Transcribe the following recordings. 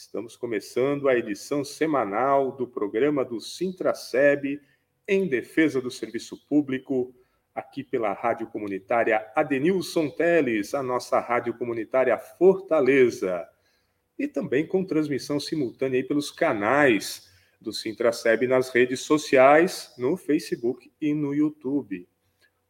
Estamos começando a edição semanal do programa do Sintraceb em defesa do serviço público, aqui pela Rádio Comunitária Adenilson Teles, a nossa Rádio Comunitária Fortaleza. E também com transmissão simultânea pelos canais do Sintraceb nas redes sociais, no Facebook e no YouTube.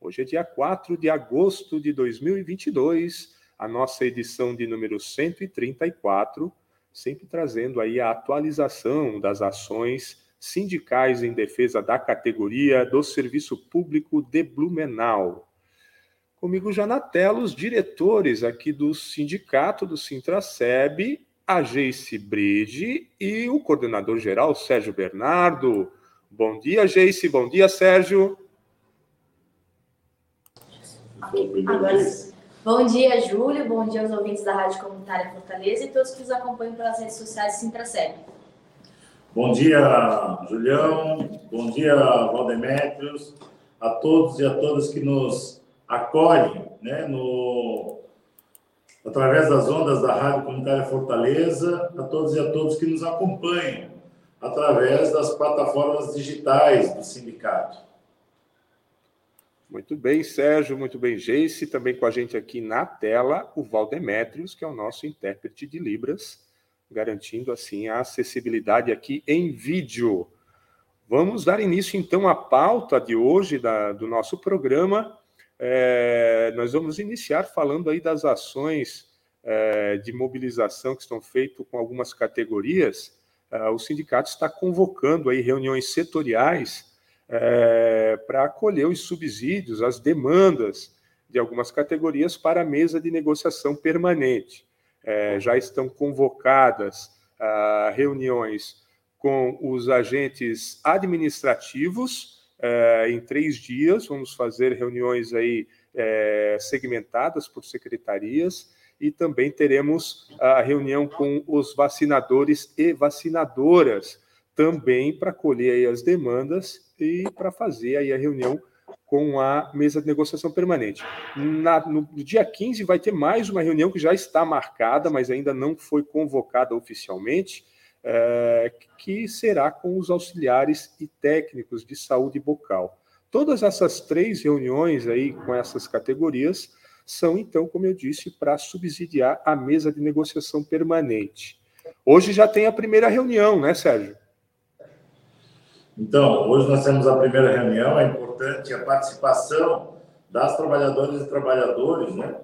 Hoje é dia 4 de agosto de 2022, a nossa edição de número 134 sempre trazendo aí a atualização das ações sindicais em defesa da categoria do serviço público de Blumenau. Comigo já na tela os diretores aqui do sindicato do Sintraceb, a Geice Bride e o coordenador geral Sérgio Bernardo. Bom dia, Geice. Bom dia, Sérgio. Agora, Bom dia, Júlio. Bom dia aos ouvintes da Rádio Comunitária Fortaleza e todos que nos acompanham pelas redes sociais Sintraceb. Bom dia, Julião. Bom dia, Valdemétrios. A todos e a todas que nos acolhem né, no, através das ondas da Rádio Comunitária Fortaleza, a todos e a todos que nos acompanham através das plataformas digitais do sindicato. Muito bem, Sérgio, muito bem, Geice. Também com a gente aqui na tela, o Valdemétrios, que é o nosso intérprete de Libras, garantindo assim a acessibilidade aqui em vídeo. Vamos dar início então à pauta de hoje da, do nosso programa. É, nós vamos iniciar falando aí das ações é, de mobilização que estão feitas com algumas categorias. É, o sindicato está convocando aí reuniões setoriais é, para acolher os subsídios, as demandas de algumas categorias para a mesa de negociação permanente. É, já estão convocadas ah, reuniões com os agentes administrativos é, em três dias. Vamos fazer reuniões aí segmentadas por secretarias e também teremos a reunião com os vacinadores e vacinadoras também para colher as demandas e para fazer aí a reunião com a mesa de negociação permanente. Na, no, no, dia 15 vai ter mais uma reunião que já está marcada, mas ainda não foi convocada oficialmente, é, que será com os auxiliares e técnicos de saúde bucal. Todas essas três reuniões aí com essas categorias são, então, como eu disse, para subsidiar a mesa de negociação permanente. Hoje já tem a primeira reunião, né, Sérgio? Então, hoje nós temos a primeira reunião, é importante a participação das trabalhadoras e trabalhadores, né?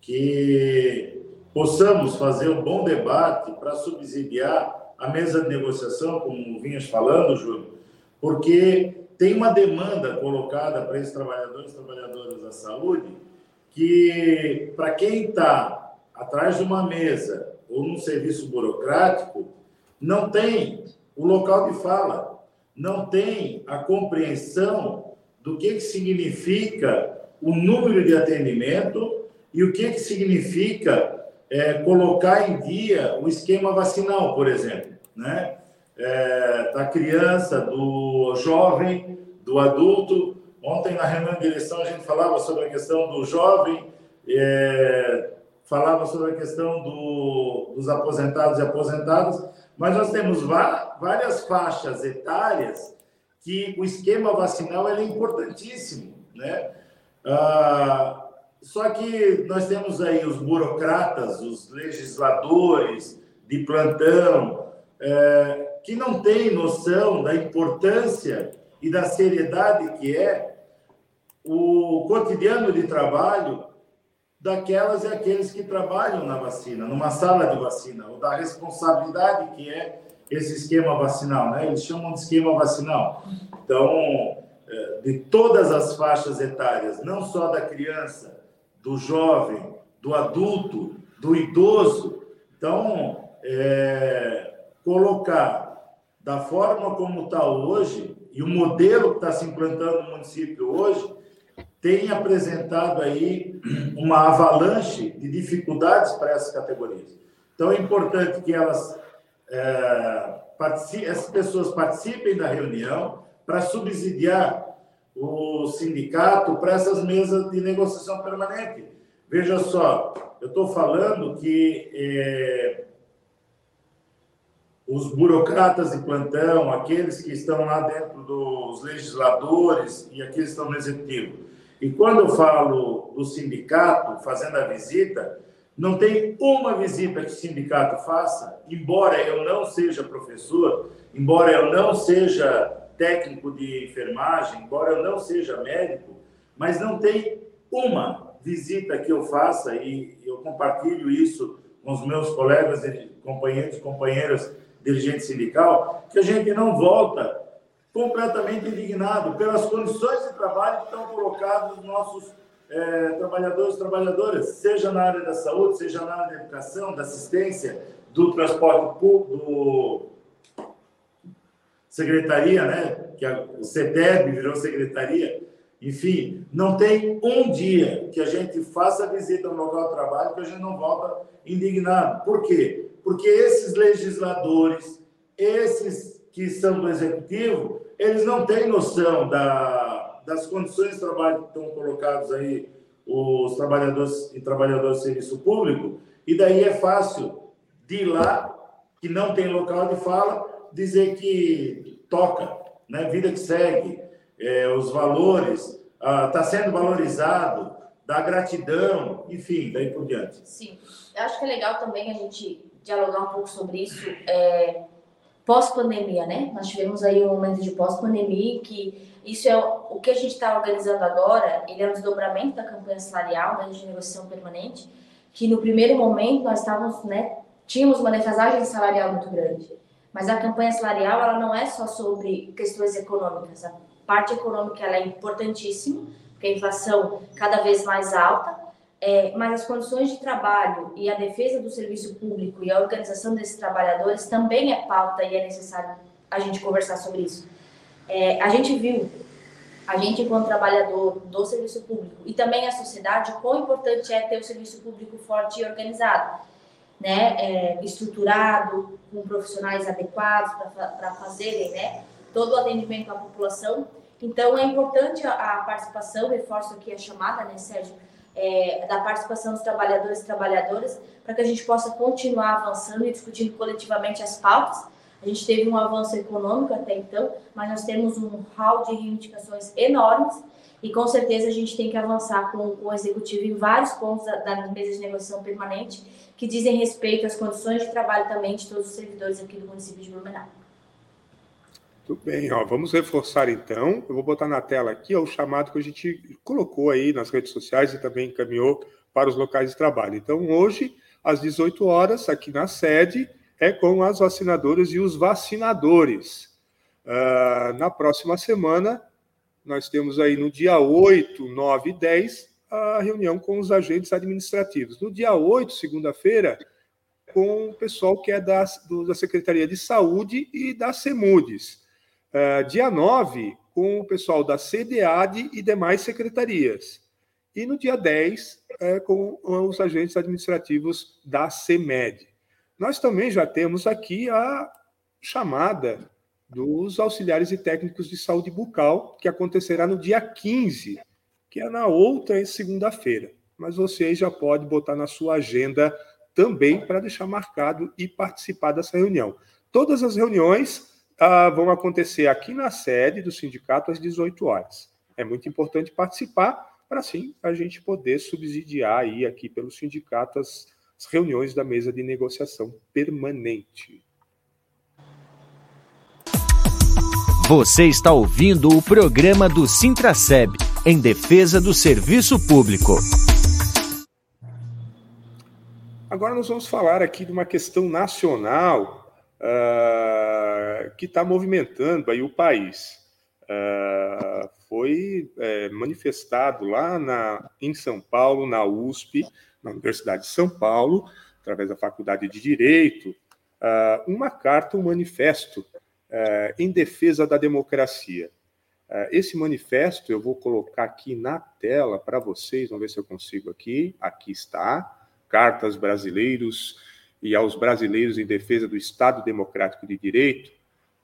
Que possamos fazer um bom debate para subsidiar a mesa de negociação, como vinhas falando, Júlio, porque tem uma demanda colocada para esses trabalhadores e trabalhadoras da saúde que, para quem está atrás de uma mesa ou num serviço burocrático, não tem o local de fala não tem a compreensão do que, que significa o número de atendimento e o que, que significa é, colocar em dia o esquema vacinal, por exemplo, né? É, da criança, do jovem, do adulto. Ontem, na reunião de direção, a gente falava sobre a questão do jovem, é, falava sobre a questão do, dos aposentados e aposentadas, mas nós temos várias faixas etárias que o esquema vacinal é importantíssimo, né? Ah, só que nós temos aí os burocratas, os legisladores de plantão, é, que não têm noção da importância e da seriedade que é o cotidiano de trabalho daquelas e aqueles que trabalham na vacina, numa sala de vacina, ou da responsabilidade que é esse esquema vacinal, né? Eles chamam de esquema vacinal. Então, é, de todas as faixas etárias, não só da criança, do jovem, do adulto, do idoso. Então, é, colocar da forma como está hoje e o modelo que está se implantando no município hoje, tem apresentado aí uma avalanche de dificuldades para essas categorias. Então, é importante que elas, é, essas pessoas participem da reunião para subsidiar o sindicato para essas mesas de negociação permanente. Veja só, eu estou falando que é, os burocratas de plantão, aqueles que estão lá dentro dos legisladores e aqueles que estão no executivo. E quando eu falo do sindicato fazendo a visita, não tem uma visita que o sindicato faça, embora eu não seja professor, embora eu não seja técnico de enfermagem, embora eu não seja médico, mas não tem uma visita que eu faça e eu compartilho isso com os meus colegas, companheiros companheiras dirigente sindical, que a gente não volta completamente indignado pelas condições de trabalho que estão colocados os nossos é, trabalhadores e trabalhadoras, seja na área da saúde, seja na área da educação, da assistência, do transporte público, do secretaria, né? Que a, o CETEB virou secretaria. Enfim, não tem um dia que a gente faça visita no local de trabalho que a gente não volta indignado. Por quê? porque esses legisladores, esses que são do executivo, eles não têm noção da, das condições de trabalho que estão colocados aí os trabalhadores e trabalhadoras de serviço público, e daí é fácil de lá, que não tem local de fala, dizer que toca, né? vida que segue, é, os valores, está ah, sendo valorizado, da gratidão, enfim, daí por diante. Sim, eu acho que é legal também a gente dialogar um pouco sobre isso é, pós-pandemia, né? Nós tivemos aí um momento de pós-pandemia que isso é o que a gente está organizando agora, ele é um desdobramento da campanha salarial, né, de negociação permanente, que no primeiro momento nós estávamos, né, tínhamos uma defasagem salarial muito grande. Mas a campanha salarial, ela não é só sobre questões econômicas. A parte econômica ela é importantíssima, porque a inflação cada vez mais alta, é, mas as condições de trabalho e a defesa do serviço público e a organização desses trabalhadores também é pauta e é necessário a gente conversar sobre isso. É, a gente viu, a gente enquanto trabalhador do serviço público e também a sociedade, quão importante é ter o serviço público forte e organizado, né, é, estruturado, com profissionais adequados para fazerem né, todo o atendimento à população. Então, é importante a, a participação, reforço aqui a chamada, né, Sérgio, é, da participação dos trabalhadores e trabalhadoras, para que a gente possa continuar avançando e discutindo coletivamente as pautas. A gente teve um avanço econômico até então, mas nós temos um hall de reivindicações enormes e com certeza a gente tem que avançar com, o executivo em vários pontos da, da mesa de negociação permanente que dizem respeito às condições de trabalho também de todos os servidores aqui do município de Blumenau. Muito bem, ó, vamos reforçar então. Eu vou botar na tela aqui ó, o chamado que a gente colocou aí nas redes sociais e também encaminhou para os locais de trabalho. Então, hoje, às 18 horas, aqui na sede, é com as vacinadoras e os vacinadores. Uh, na próxima semana, nós temos aí no dia 8, 9 e 10 a reunião com os agentes administrativos. No dia 8, segunda-feira, com o pessoal que é da, do, da Secretaria de Saúde e da CEMUDES. Uh, dia 9, com o pessoal da CDAD e demais secretarias. E no dia 10, uh, com os agentes administrativos da CEMED. Nós também já temos aqui a chamada dos auxiliares e técnicos de saúde bucal, que acontecerá no dia 15, que é na outra segunda-feira. Mas você já pode botar na sua agenda também para deixar marcado e participar dessa reunião. Todas as reuniões ah, vão acontecer aqui na sede do sindicato às 18 horas. É muito importante participar para assim a gente poder subsidiar aí aqui pelo sindicato as, as reuniões da mesa de negociação permanente. Você está ouvindo o programa do Sintraceb, em defesa do serviço público. Agora nós vamos falar aqui de uma questão nacional uh, que está movimentando aí o país. Uh, foi é, manifestado lá na, em São Paulo, na USP, na Universidade de São Paulo, através da Faculdade de Direito, uh, uma carta, um manifesto em defesa da democracia. Esse manifesto eu vou colocar aqui na tela para vocês, vamos ver se eu consigo aqui. Aqui está. Cartas brasileiros e aos brasileiros em defesa do Estado Democrático de Direito,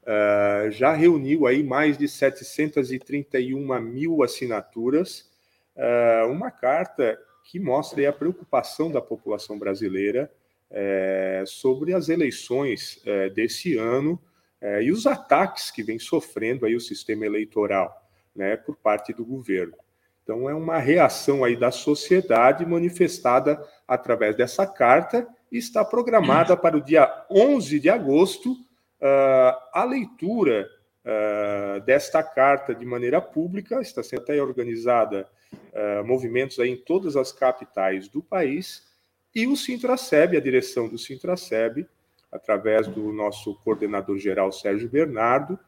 uh, já reuniu aí mais de 731 mil assinaturas, uh, uma carta que mostra a preocupação da população brasileira uh, sobre as eleições desse ano e os ataques que vem sofrendo aí o sistema eleitoral, né, por parte do governo. Então é uma reação aí da sociedade manifestada através dessa carta está programada para o dia 11 de agosto uh, a leitura uh, desta carta de maneira pública. Está sendo até organizada uh, movimentos em todas as capitais do país e o Sintraceb, a direção do Sintraceb, através do nosso coordenador geral Sérgio Bernardo,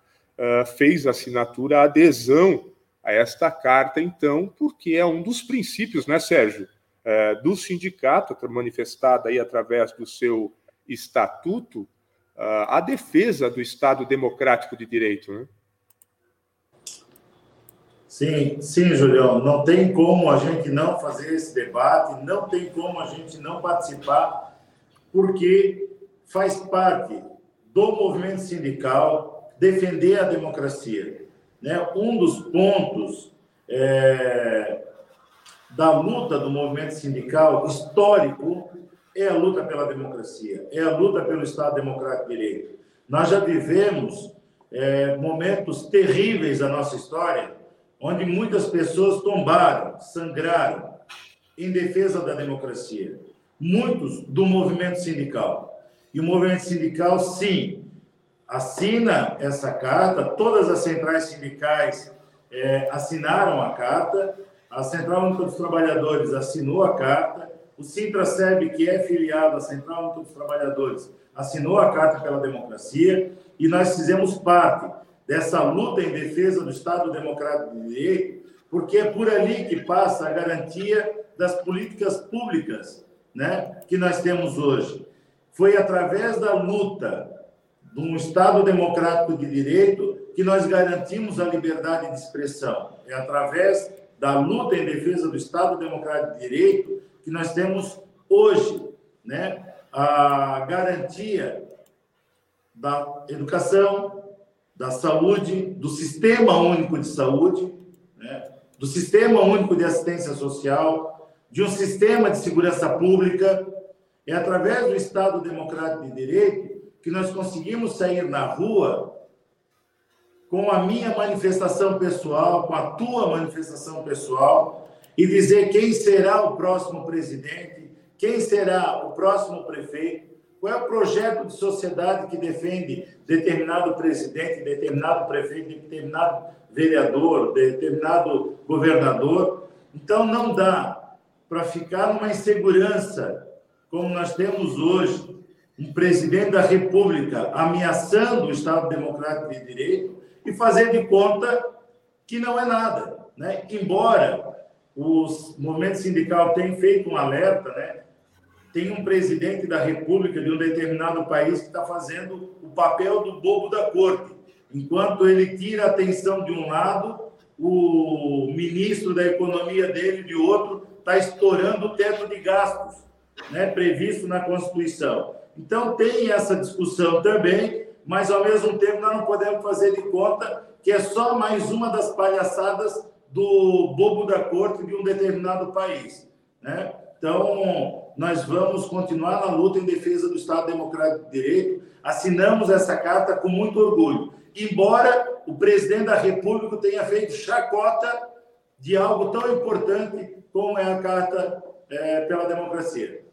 fez assinatura, a adesão a esta carta, então, porque é um dos princípios, né, Sérgio, é, do sindicato, manifestada aí através do seu estatuto, a defesa do Estado democrático de direito, né? Sim, sim, Julião. Não tem como a gente não fazer esse debate, não tem como a gente não participar, porque faz parte do movimento sindical defender a democracia. Né? Um dos pontos é, da luta do movimento sindical histórico é a luta pela democracia, é a luta pelo Estado Democrático de Direito. Nós já vivemos é, momentos terríveis da nossa história, onde muitas pessoas tombaram, sangraram em defesa da democracia. Muitos do movimento sindical. E o movimento sindical, sim, assina essa carta, todas as centrais sindicais é, assinaram a carta, a Central Única dos Trabalhadores assinou a carta, o Sintraceb, que é filiado à Central Única dos Trabalhadores, assinou a Carta pela Democracia e nós fizemos parte dessa luta em defesa do Estado Democrático de Direito, porque é por ali que passa a garantia das políticas públicas né, que nós temos hoje. Foi através da luta de um Estado democrático de direito que nós garantimos a liberdade de expressão. É através da luta em defesa do Estado Democrático de Direito, que nós temos hoje né, a garantia da educação, da saúde, do Sistema Único de Saúde, né, do Sistema Único de Assistência Social, de um sistema de segurança pública. É através do Estado Democrático de Direito que nós conseguimos sair na rua com a minha manifestação pessoal, com a tua manifestação pessoal, e dizer quem será o próximo presidente, quem será o próximo prefeito, qual é o projeto de sociedade que defende determinado presidente, determinado prefeito, determinado vereador, determinado governador. Então, não dá para ficar numa insegurança como nós temos hoje, um presidente da República ameaçando o Estado Democrático de Direito, e fazer de conta que não é nada. Né? Embora os movimentos sindical tenham feito um alerta, né? tem um presidente da República de um determinado país que está fazendo o papel do bobo da corte. Enquanto ele tira a atenção de um lado, o ministro da economia dele, de outro, está estourando o teto de gastos né, previsto na Constituição. Então, tem essa discussão também, mas ao mesmo tempo nós não podemos fazer de conta que é só mais uma das palhaçadas do bobo da corte de um determinado país. Né? Então, nós vamos continuar na luta em defesa do Estado Democrático de Direito. Assinamos essa carta com muito orgulho, embora o presidente da República tenha feito chacota de algo tão importante como é a Carta é, pela Democracia.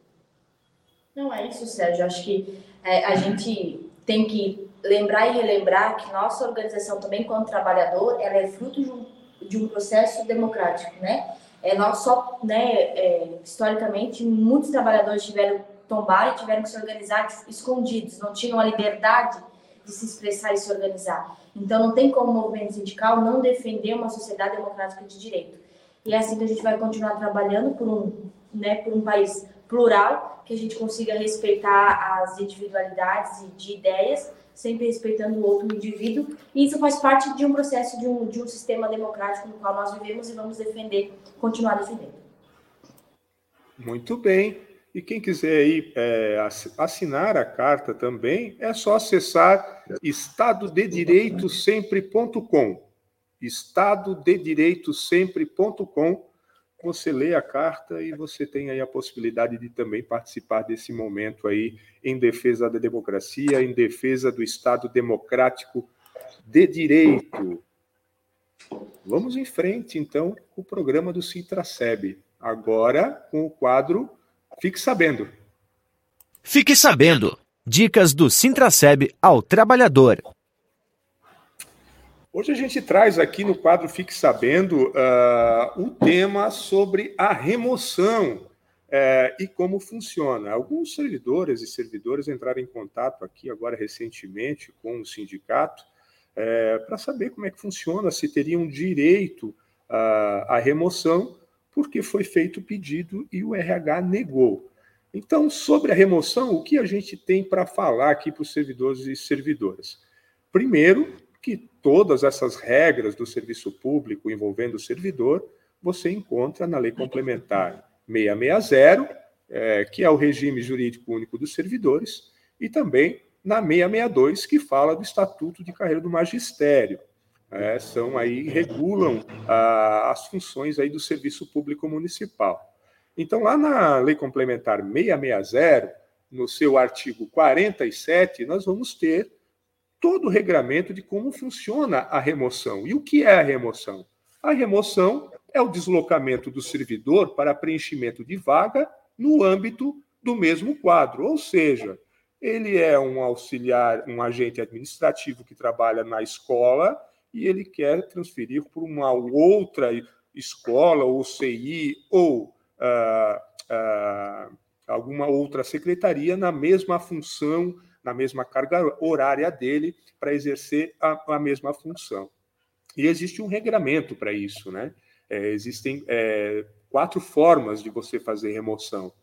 Não é isso, Sérgio. Acho que é, a gente tem que lembrar e relembrar que nossa organização também, como trabalhador, ela é fruto de um, de um processo democrático, né? É, nós só, né, é, historicamente, muitos trabalhadores tiveram tombar e tiveram que se organizar escondidos, não tinham a liberdade de se expressar e se organizar. Então, não tem como o movimento sindical não defender uma sociedade democrática de direito. E é assim que a gente vai continuar trabalhando por um, né, por um país plural, que a gente consiga respeitar as individualidades de ideias, sempre respeitando o outro indivíduo. E isso faz parte de um processo de um, de um sistema democrático no qual nós vivemos e vamos defender, continuar defendendo. Muito bem. E quem quiser aí é, assinar a carta também, é só acessar estadodedireitosempre.com. estadodedireitosempre.com. Você lê a carta e você tem aí a possibilidade de também participar desse momento aí em defesa da democracia, em defesa do Estado democrático de direito. Vamos em frente, então, o programa do Sintraceb. Agora, com o quadro Fique Sabendo. Fique Sabendo. Dicas do Sintraceb ao trabalhador. Hoje a gente traz aqui no quadro Fique Sabendo uh, um tema sobre a remoção uh, e como funciona. Alguns servidores e servidoras entraram em contato aqui agora recentemente com o sindicato uh, para saber como é que funciona, se teriam direito à remoção porque foi feito o pedido e o RH negou. Então, sobre a remoção, o que a gente tem para falar aqui para os servidores e servidoras? Primeiro, que todas essas regras do serviço público envolvendo o servidor você encontra na Lei Complementar 660, é, que é o regime jurídico único dos servidores, e também na 662, que fala do Estatuto de Carreira do Magistério é, são aí regulam ah, as funções aí do serviço público municipal. Então, lá na Lei Complementar 660, no seu artigo 47, nós vamos ter todo o regramento de como funciona a remoção. E o que é a remoção? A remoção é o deslocamento do servidor para preenchimento de vaga no âmbito do mesmo quadro, ou seja, ele é um auxiliar, um agente administrativo que trabalha na escola e ele quer transferir para uma outra escola, ou CI, ou ah, ah, alguma outra secretaria na mesma função, na mesma carga horária dele, para exercer a, a, mesma função. E existe um regramento para isso, né? É, existem é, quatro formas de você fazer remoção.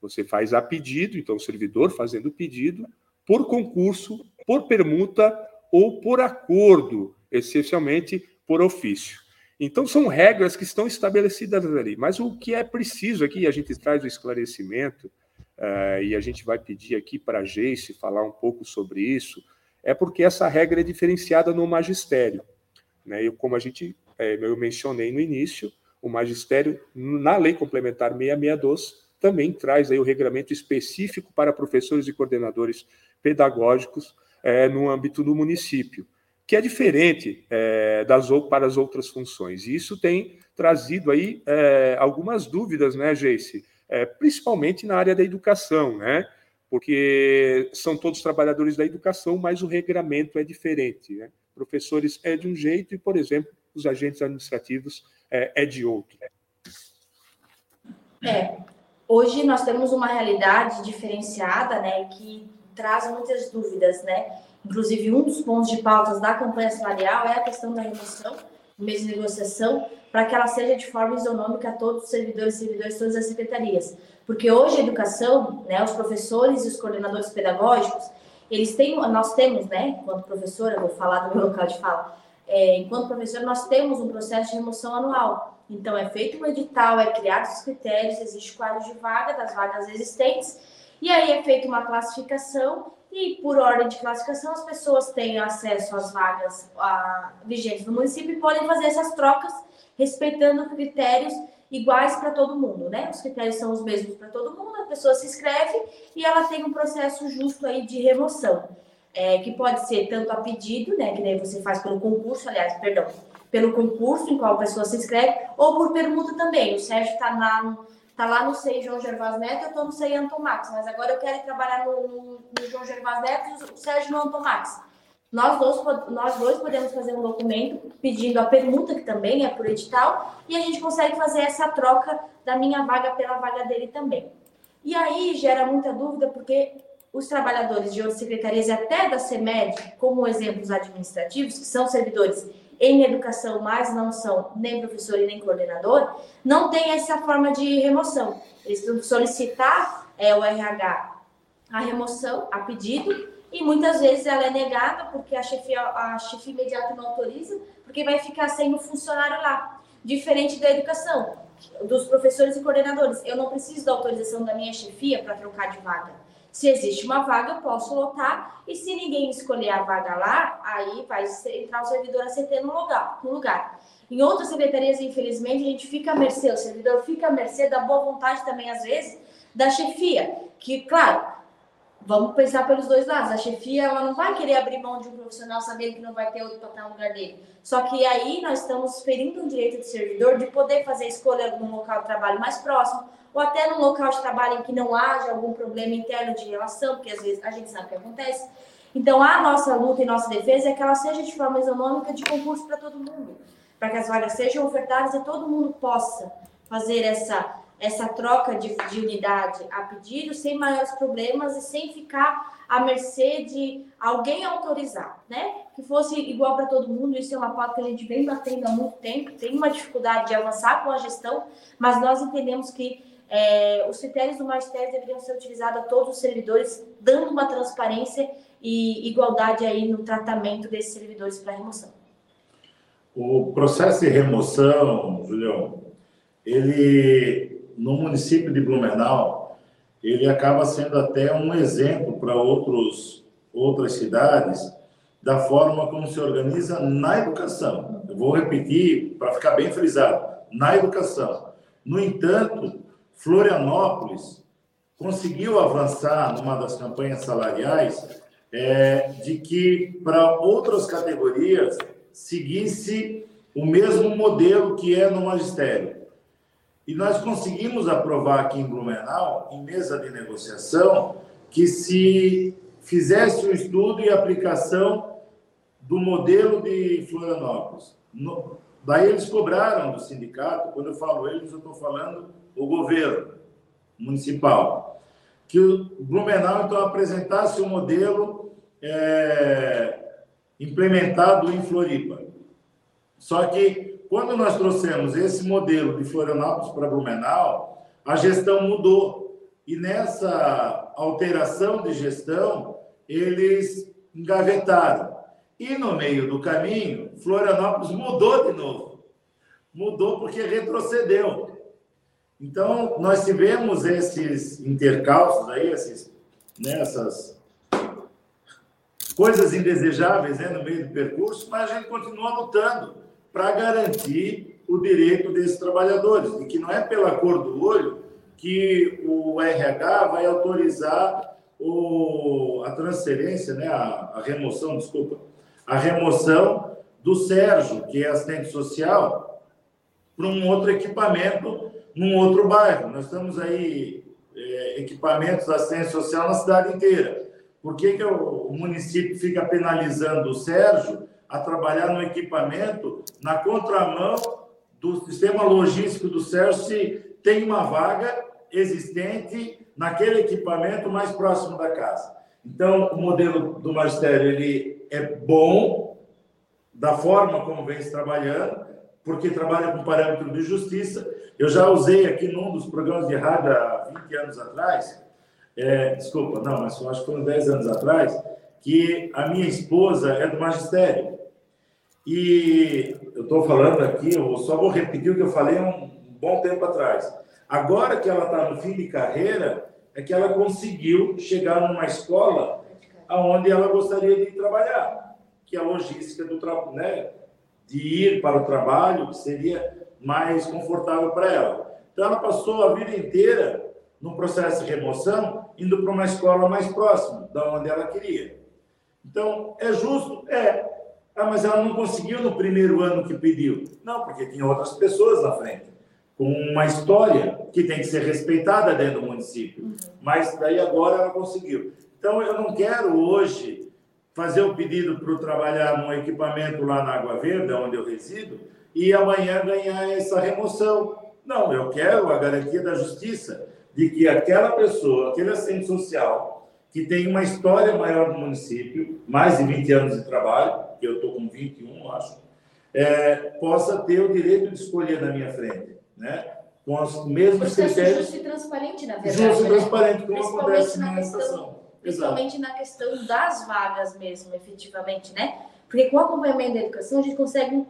Você faz a pedido, então o servidor fazendo pedido, por concurso, por permuta ou por acordo essencialmente por ofício. Então, são regras que estão estabelecidas ali. Mas o que é preciso aqui, a gente traz o esclarecimento, uh, e a gente vai pedir aqui para a Geice falar um pouco sobre isso, é porque essa regra é diferenciada no magistério. Né? Eu, como a gente, é, eu mencionei no início, o magistério, na Lei Complementar 662, também traz aí o regramento específico para professores e coordenadores pedagógicos é, no âmbito do município que é diferente é, das para as outras funções. E isso tem trazido aí é, algumas dúvidas, né, Geice? É, principalmente na área da educação, né? Porque são todos trabalhadores da educação, mas o regramento é diferente. Né? Professores é de um jeito e, por exemplo, os agentes administrativos é, é de outro. É, hoje nós temos uma realidade diferenciada, né, que traz muitas dúvidas, né? Inclusive, um dos pontos de pautas da campanha salarial é a questão da redução no mês de negociação, para que ela seja de forma isonômica a todos os servidores e servidores, todas as secretarias. Porque hoje a educação, né, os professores e os coordenadores pedagógicos, eles têm, nós temos, né, enquanto professora, vou falar do meu local de fala, é, enquanto professor, nós temos um processo de remoção anual. Então, é feito um edital, é criado os critérios, existe quadro de vaga das vagas existentes, e aí é feita uma classificação e por ordem de classificação as pessoas têm acesso às vagas a, vigentes no município e podem fazer essas trocas respeitando critérios iguais para todo mundo, né? Os critérios são os mesmos para todo mundo, a pessoa se inscreve e ela tem um processo justo aí de remoção, é, que pode ser tanto a pedido, né? Que daí você faz pelo concurso, aliás, perdão, pelo concurso em qual a pessoa se inscreve, ou por permuta também. O Sérgio está na tá lá no SEI João Gervás Neto, eu estou no SEI Anton Max, mas agora eu quero trabalhar no, no, no João Gervás Neto e o Sérgio no Max. Nós dois, nós dois podemos fazer um documento pedindo a permuta, que também é por edital, e a gente consegue fazer essa troca da minha vaga pela vaga dele também. E aí gera muita dúvida, porque os trabalhadores de outras secretarias e até da CEMED, como exemplos administrativos, que são servidores em educação, mas não são nem professor e nem coordenador, não tem essa forma de remoção. Eles precisam solicitar é, o RH a remoção, a pedido, e muitas vezes ela é negada porque a chefia, a chefia imediata não autoriza, porque vai ficar sem o funcionário lá. Diferente da educação, dos professores e coordenadores. Eu não preciso da autorização da minha chefia para trocar de vaga. Se existe uma vaga, eu posso lotar, e se ninguém escolher a vaga lá, aí vai entrar o servidor ACT no lugar. No lugar. Em outras secretarias, infelizmente, a gente fica à mercê, o servidor fica à mercê da boa vontade também, às vezes, da chefia. Que, claro, vamos pensar pelos dois lados. A chefia ela não vai querer abrir mão de um profissional sabendo que não vai ter outro para estar no lugar dele. Só que aí nós estamos ferindo o direito do servidor de poder fazer escolha num local de trabalho mais próximo, ou até num local de trabalho em que não haja algum problema interno de relação, porque às vezes a gente sabe o que acontece. Então, a nossa luta e nossa defesa é que ela seja de forma isonômica de concurso para todo mundo, para que as vagas sejam ofertadas e todo mundo possa fazer essa essa troca de, de, unidade a pedido sem maiores problemas e sem ficar à mercê de alguém autorizar, né? Que fosse igual para todo mundo. Isso é uma pauta que a gente vem batendo há muito tempo, tem uma dificuldade de avançar com a gestão, mas nós entendemos que é, os critérios do magistério deveriam ser utilizados a todos os servidores, dando uma transparência e igualdade aí no tratamento desses servidores para remoção. O processo de remoção, Julião, ele no município de Blumenau, ele acaba sendo até um exemplo para outros outras cidades da forma como se organiza na educação. Eu vou repetir para ficar bem frisado, na educação. No entanto, Florianópolis conseguiu avançar numa das campanhas salariais é, de que para outras categorias seguisse o mesmo modelo que é no magistério. E nós conseguimos aprovar aqui em Blumenau, em mesa de negociação, que se fizesse um estudo e aplicação do modelo de Florianópolis. No, daí eles cobraram do sindicato, quando eu falo eles, eu estou falando o governo municipal, que o Blumenau, então, apresentasse um modelo é, implementado em Floripa. Só que quando nós trouxemos esse modelo de Florianópolis para Blumenau, a gestão mudou. E nessa alteração de gestão, eles engavetaram. E no meio do caminho, Florianópolis mudou de novo. Mudou porque retrocedeu. Então, nós tivemos esses intercalços aí, esses, né, essas coisas indesejáveis né, no meio do percurso, mas a gente continua lutando para garantir o direito desses trabalhadores, e que não é pela cor do olho que o RH vai autorizar o, a transferência, né, a, a remoção, desculpa, a remoção do Sérgio, que é assistente social, para um outro equipamento num outro bairro. Nós temos aí é, equipamentos da assistência social na cidade inteira. Por que, que o, o município fica penalizando o Sérgio a trabalhar no equipamento na contramão do sistema logístico do Sérgio se tem uma vaga existente naquele equipamento mais próximo da casa. Então, o modelo do magistério ele é bom da forma como vem se trabalhando, porque trabalha com parâmetro de justiça. Eu já usei aqui num dos programas de rádio há 20 anos atrás, é, desculpa, não, mas acho que foram 10 anos atrás, que a minha esposa é do magistério. E eu estou falando aqui, eu só vou repetir o que eu falei um bom tempo atrás. Agora que ela está no fim de carreira, é que ela conseguiu chegar numa escola aonde ela gostaria de trabalhar, que é a logística do trabalho, né? De ir para o trabalho, que seria mais confortável para ela. Então, ela passou a vida inteira no processo de remoção, indo para uma escola mais próxima, da onde ela queria. Então, é justo? É. Ah, mas ela não conseguiu no primeiro ano que pediu. Não, porque tinha outras pessoas na frente, com uma história que tem que ser respeitada dentro do município. Uhum. Mas daí agora ela conseguiu. Então eu não quero hoje fazer o pedido para trabalhar num equipamento lá na Água Verde, onde eu resido, e amanhã ganhar essa remoção. Não, eu quero a garantia da justiça de que aquela pessoa, aquele assistente social, que tem uma história maior no município, mais de 20 anos de trabalho, que eu estou com 21, acho, é, possa ter o direito de escolher na minha frente, né? Com os mesmos Processo critérios. justo e transparente, na verdade. Justo e né? transparente, como acontece na na questão- estação. Exato. Principalmente na questão das vagas mesmo, efetivamente, né? Porque com o acompanhamento da educação, a gente consegue,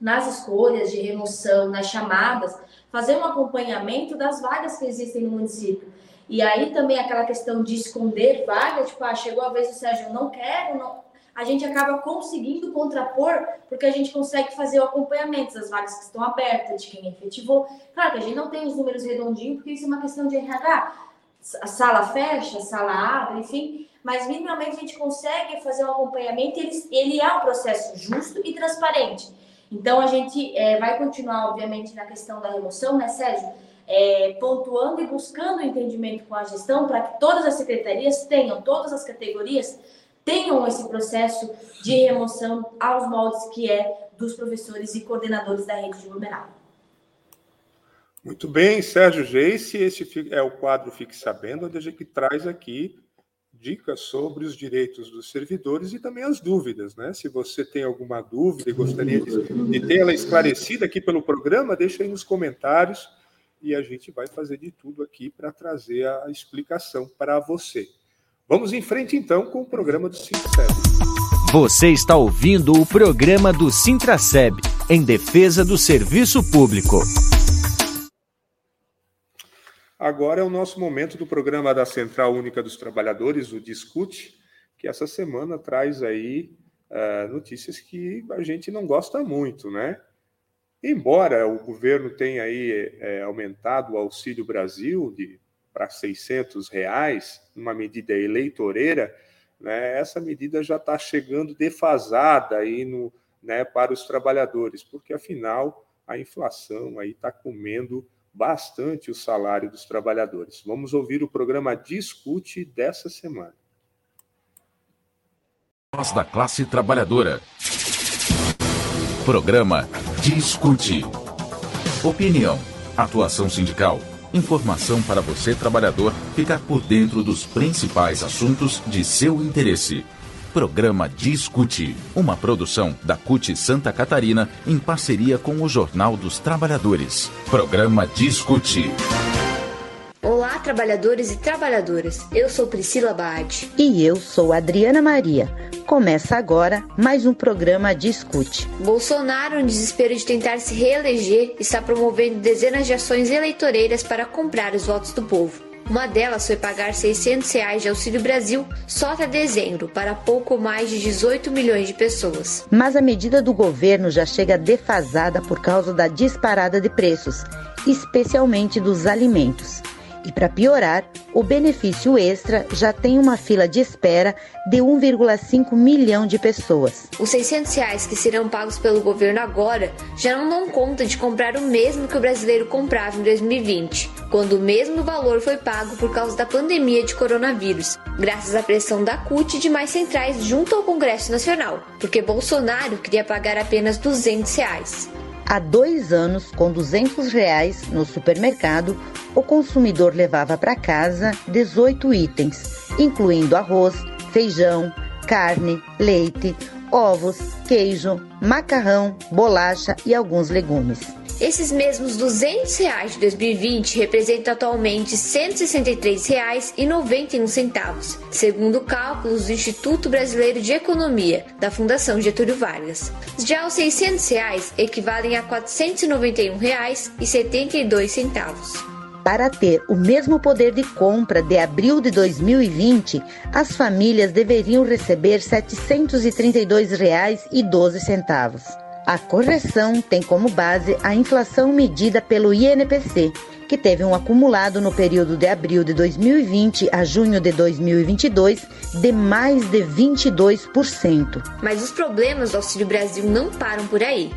nas escolhas de remoção, nas chamadas, fazer um acompanhamento das vagas que existem no município. E aí também aquela questão de esconder vaga, tipo, ah, chegou a vez do Sérgio, eu não quero, não... a gente acaba conseguindo contrapor, porque a gente consegue fazer o acompanhamento das vagas que estão abertas, de quem efetivou. Claro que a gente não tem os números redondinhos, porque isso é uma questão de RH. A sala fecha, a sala abre, enfim, mas minimamente a gente consegue fazer um acompanhamento ele, ele é um processo justo e transparente. Então a gente eh, vai continuar, obviamente, na questão da remoção, né, Sérgio? Eh, pontuando e buscando entendimento com a gestão para que todas as secretarias tenham, todas as categorias tenham esse processo de remoção aos moldes que é dos professores e coordenadores da rede de Blumenau. Muito bem, Sérgio Geice, esse é o quadro Fique Sabendo, onde a gente traz aqui dicas sobre os direitos dos servidores e também as dúvidas, né? Se você tem alguma dúvida e gostaria de, de ter ela esclarecida aqui pelo programa, deixa aí nos comentários e a gente vai fazer de tudo aqui para trazer a explicação para você. Vamos em frente então com o programa do Sincero. Você está ouvindo o programa do Sintraceb, em defesa do serviço público. Agora é o nosso momento do programa da Central Única dos Trabalhadores, o Discute, que essa semana traz aí ah, notícias que a gente não gosta muito, né? Embora o governo tenha aí eh, aumentado o Auxílio Brasil para 600 reais, uma medida eleitoreira, né, essa medida já está chegando defasada aí no, né, para os trabalhadores, porque afinal a inflação aí está comendo bastante o salário dos trabalhadores. Vamos ouvir o programa Discute dessa semana. Voz da classe trabalhadora. Programa Discute. Opinião, atuação sindical, informação para você trabalhador ficar por dentro dos principais assuntos de seu interesse. Programa Discute, uma produção da CUT Santa Catarina em parceria com o Jornal dos Trabalhadores. Programa Discute. Olá, trabalhadores e trabalhadoras. Eu sou Priscila Baade. E eu sou Adriana Maria. Começa agora mais um programa Discute. Bolsonaro, no desespero de tentar se reeleger, está promovendo dezenas de ações eleitoreiras para comprar os votos do povo. Uma delas foi pagar 600 reais de Auxílio Brasil só até dezembro para pouco mais de 18 milhões de pessoas. Mas a medida do governo já chega defasada por causa da disparada de preços, especialmente dos alimentos. E para piorar, o benefício extra já tem uma fila de espera de 1,5 milhão de pessoas. Os 600 reais que serão pagos pelo governo agora já não dão conta de comprar o mesmo que o brasileiro comprava em 2020, quando o mesmo valor foi pago por causa da pandemia de coronavírus, graças à pressão da CUT e de mais centrais junto ao Congresso Nacional, porque Bolsonaro queria pagar apenas 200 reais. Há dois anos, com 200 reais no supermercado, o consumidor levava para casa 18 itens, incluindo arroz, feijão, carne, leite, ovos, queijo, macarrão, bolacha e alguns legumes. Esses mesmos 200 reais de 2020 representam atualmente R$ 163,91, segundo cálculos do Instituto Brasileiro de Economia, da Fundação Getúlio Vargas. Já os 600 reais equivalem a R$ 491,72. Para ter o mesmo poder de compra de abril de 2020, as famílias deveriam receber R$ 732,12. A correção tem como base a inflação medida pelo INPC, que teve um acumulado no período de abril de 2020 a junho de 2022 de mais de 22%. Mas os problemas do Auxílio Brasil não param por aí.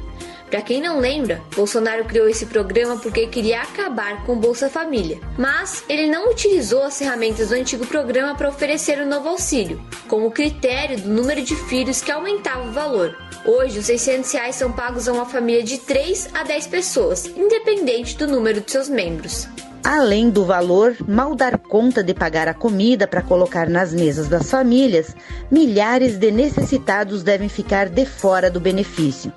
Para quem não lembra, Bolsonaro criou esse programa porque queria acabar com o Bolsa Família. Mas ele não utilizou as ferramentas do antigo programa para oferecer o novo auxílio, como o critério do número de filhos que aumentava o valor. Hoje, os 600 reais são pagos a uma família de 3 a 10 pessoas, independente do número de seus membros. Além do valor, mal dar conta de pagar a comida para colocar nas mesas das famílias, milhares de necessitados devem ficar de fora do benefício.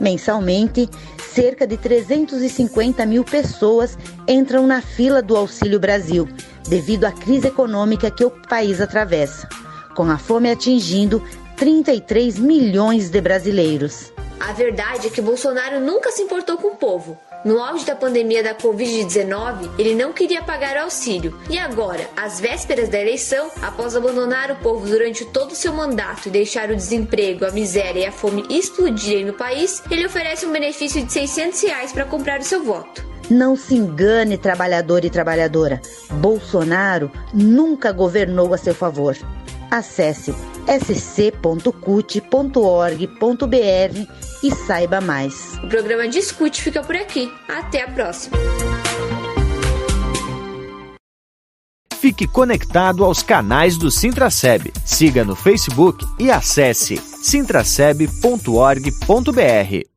Mensalmente, cerca de 350 mil pessoas entram na fila do Auxílio Brasil, devido à crise econômica que o país atravessa, com a fome atingindo 33 milhões de brasileiros. A verdade é que Bolsonaro nunca se importou com o povo. No auge da pandemia da Covid-19, ele não queria pagar auxílio. E agora, às vésperas da eleição, após abandonar o povo durante todo o seu mandato e deixar o desemprego, a miséria e a fome explodirem no país, ele oferece um benefício de 600 reais para comprar o seu voto. Não se engane, trabalhador e trabalhadora. Bolsonaro nunca governou a seu favor. Acesse sc.cut.org.br e saiba mais. O programa Discute fica por aqui. Até a próxima. Fique conectado aos canais do Sintraceb. Siga no Facebook e acesse sintraceb.org.br.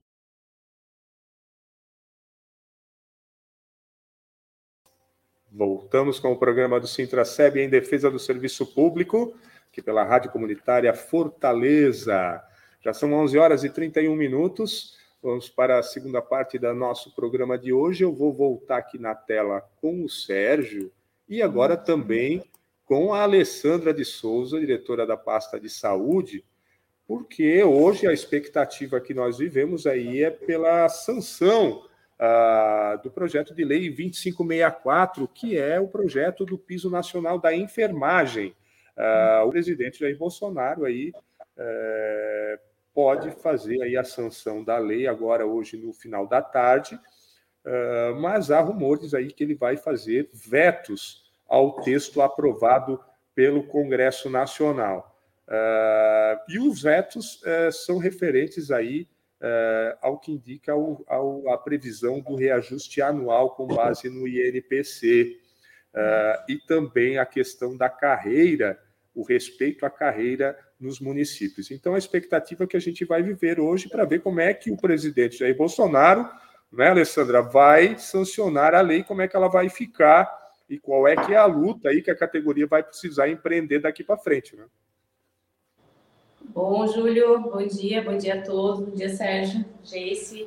Voltamos com o programa do Sintraceb em defesa do serviço público aqui pela Rádio Comunitária Fortaleza. Já são 11 horas e 31 minutos. Vamos para a segunda parte do nosso programa de hoje. Eu vou voltar aqui na tela com o Sérgio e agora também com a Alessandra de Souza, diretora da pasta de saúde, porque hoje a expectativa que nós vivemos aí é pela sanção ah, do projeto de lei 2564, que é o projeto do piso nacional da enfermagem. Uh, o presidente Jair Bolsonaro aí uh, pode fazer aí a sanção da lei agora hoje no final da tarde, uh, mas há rumores aí que ele vai fazer vetos ao texto aprovado pelo Congresso Nacional. e os vetos são referentes aí ao que indica o, ao, a previsão do reajuste anual com base no INPC. e também a questão da carreira o respeito à carreira nos municípios. Então, a expectativa que a gente vai viver hoje para ver como é que o presidente Jair Bolsonaro, né, Alessandra, vai sancionar a lei, como é que ela vai ficar e qual é que é a luta aí que a categoria vai precisar empreender daqui para frente, né? Bom, Júlio, bom dia, bom dia a todos, bom dia, Sérgio, Jace.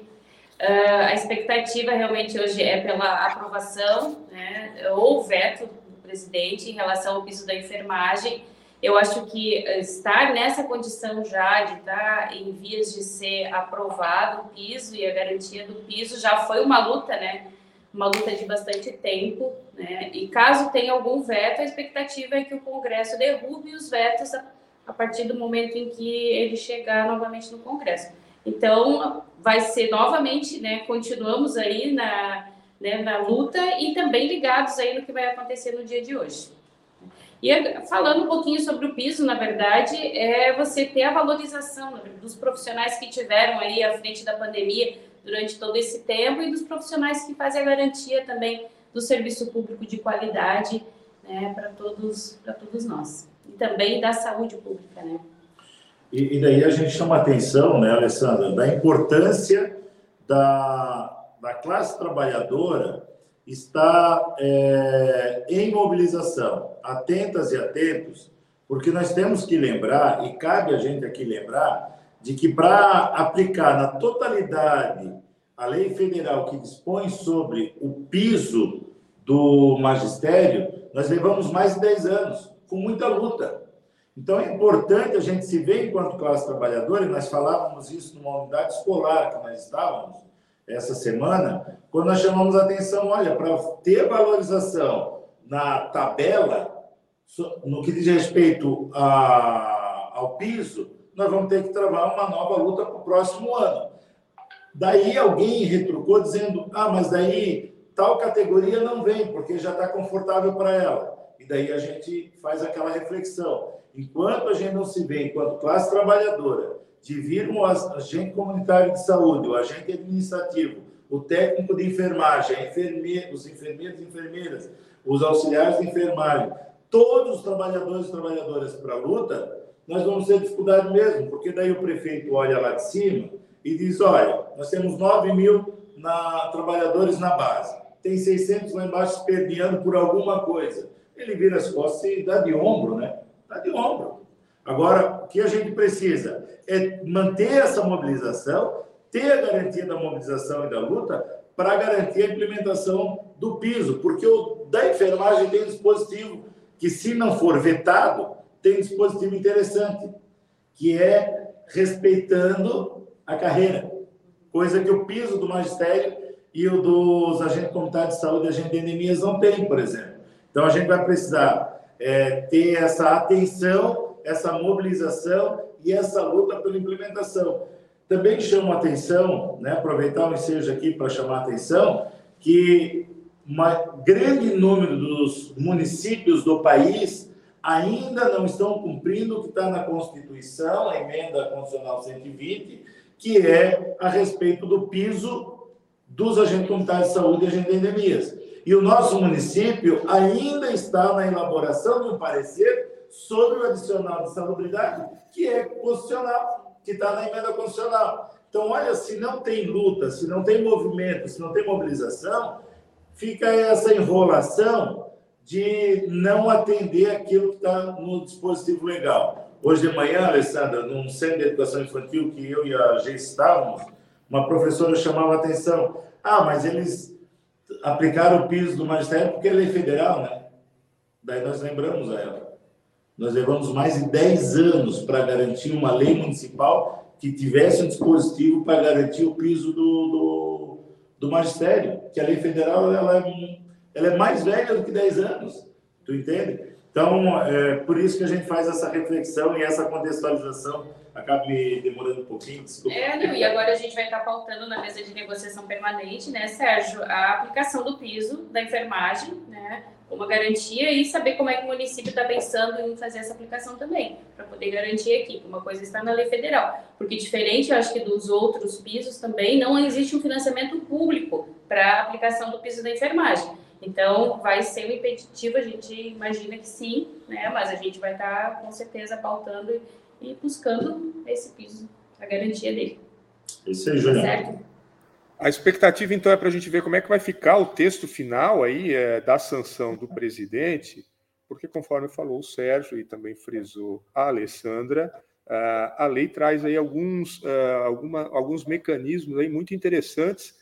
Uh, a expectativa realmente hoje é pela aprovação, né, ou veto presidente em relação ao piso da enfermagem, eu acho que estar nessa condição já de estar em vias de ser aprovado o piso e a garantia do piso já foi uma luta, né? Uma luta de bastante tempo, né? E caso tenha algum veto, a expectativa é que o Congresso derrube os vetos a partir do momento em que ele chegar novamente no Congresso. Então, vai ser novamente, né? Continuamos aí na, né, na luta e também ligados aí no que vai acontecer no dia de hoje. E falando um pouquinho sobre o piso, na verdade, é você ter a valorização dos profissionais que tiveram aí à frente da pandemia durante todo esse tempo e dos profissionais que fazem a garantia também do serviço público de qualidade né, para todos, todos nós. E também da saúde pública, né? E, e daí a gente chama atenção, né, Alessandra, da importância da, da classe trabalhadora está é, em mobilização. Atentas e atentos, porque nós temos que lembrar, e cabe a gente aqui lembrar, de que para aplicar na totalidade a lei federal que dispõe sobre o piso do magistério, nós levamos mais de 10 anos, com muita luta. Então é importante a gente se ver enquanto classe trabalhadora, e nós falávamos isso numa unidade escolar que nós estávamos, essa semana, quando nós chamamos a atenção, olha, para ter valorização na tabela, no que diz respeito a, ao piso, nós vamos ter que travar uma nova luta para o próximo ano. Daí alguém retrucou dizendo, ah, mas daí tal categoria não vem, porque já está confortável para ela. E daí a gente faz aquela reflexão. Enquanto a gente não se vê enquanto classe trabalhadora, de vir um agente comunitário de saúde, o agente administrativo, o técnico de enfermagem, os enfermeiros e enfermeiras, os auxiliares de enfermagem, todos os trabalhadores e trabalhadoras para a luta, nós vamos ter dificuldade mesmo, porque daí o prefeito olha lá de cima e diz, olha, nós temos 9 mil na, trabalhadores na base, tem 600 lá embaixo esperneando por alguma coisa. Ele vira as costas e dá de ombro, né? Dá de ombro. Agora, o que a gente precisa é manter essa mobilização, ter a garantia da mobilização e da luta para garantir a implementação do piso, porque o da enfermagem tem um dispositivo que, se não for vetado, tem um dispositivo interessante, que é respeitando a carreira, coisa que o piso do magistério e o dos agentes comunitários de saúde e agentes de endemias não tem, por exemplo. Então, a gente vai precisar é, ter essa atenção, essa mobilização e essa luta pela implementação. Também chamo a atenção, né, aproveitar o ensejo aqui para chamar a atenção, que um grande número dos municípios do país ainda não estão cumprindo o que está na Constituição, a emenda constitucional 120, que é a respeito do piso dos agentes comunitários de saúde e agentes de endemias. E o nosso município ainda está na elaboração de um parecer sobre o adicional de salubridade, que é constitucional, que está na emenda constitucional. Então, olha, se não tem luta, se não tem movimento, se não tem mobilização, fica essa enrolação de não atender aquilo que está no dispositivo legal. Hoje de manhã, Alessandra, num centro de educação infantil que eu e a G estávamos, uma professora chamava a atenção. Ah, mas eles aplicaram o piso do magistério porque é lei federal, né? Daí nós lembramos a ela. Nós levamos mais de 10 anos para garantir uma lei municipal que tivesse um dispositivo para garantir o piso do, do, do magistério, que a lei federal ela é, ela é mais velha do que 10 anos. Tu entende? Então, é por isso que a gente faz essa reflexão e essa contextualização acaba me demorando um pouquinho, desculpa. É, não, e agora a gente vai estar pautando na mesa de negociação permanente, né, Sérgio, a aplicação do piso da enfermagem, né, uma garantia e saber como é que o município está pensando em fazer essa aplicação também, para poder garantir aqui. Uma coisa está na lei federal, porque diferente, eu acho que dos outros pisos também, não existe um financiamento público para a aplicação do piso da enfermagem. Então, vai ser um impeditivo, a gente imagina que sim, né? Mas a gente vai estar tá, com certeza pautando e buscando esse piso, a garantia dele. Isso aí, Julião. Certo? A expectativa, então, é para a gente ver como é que vai ficar o texto final aí é, da sanção do presidente, porque, conforme falou o Sérgio e também frisou a Alessandra, a lei traz aí alguns, alguma, alguns mecanismos aí muito interessantes,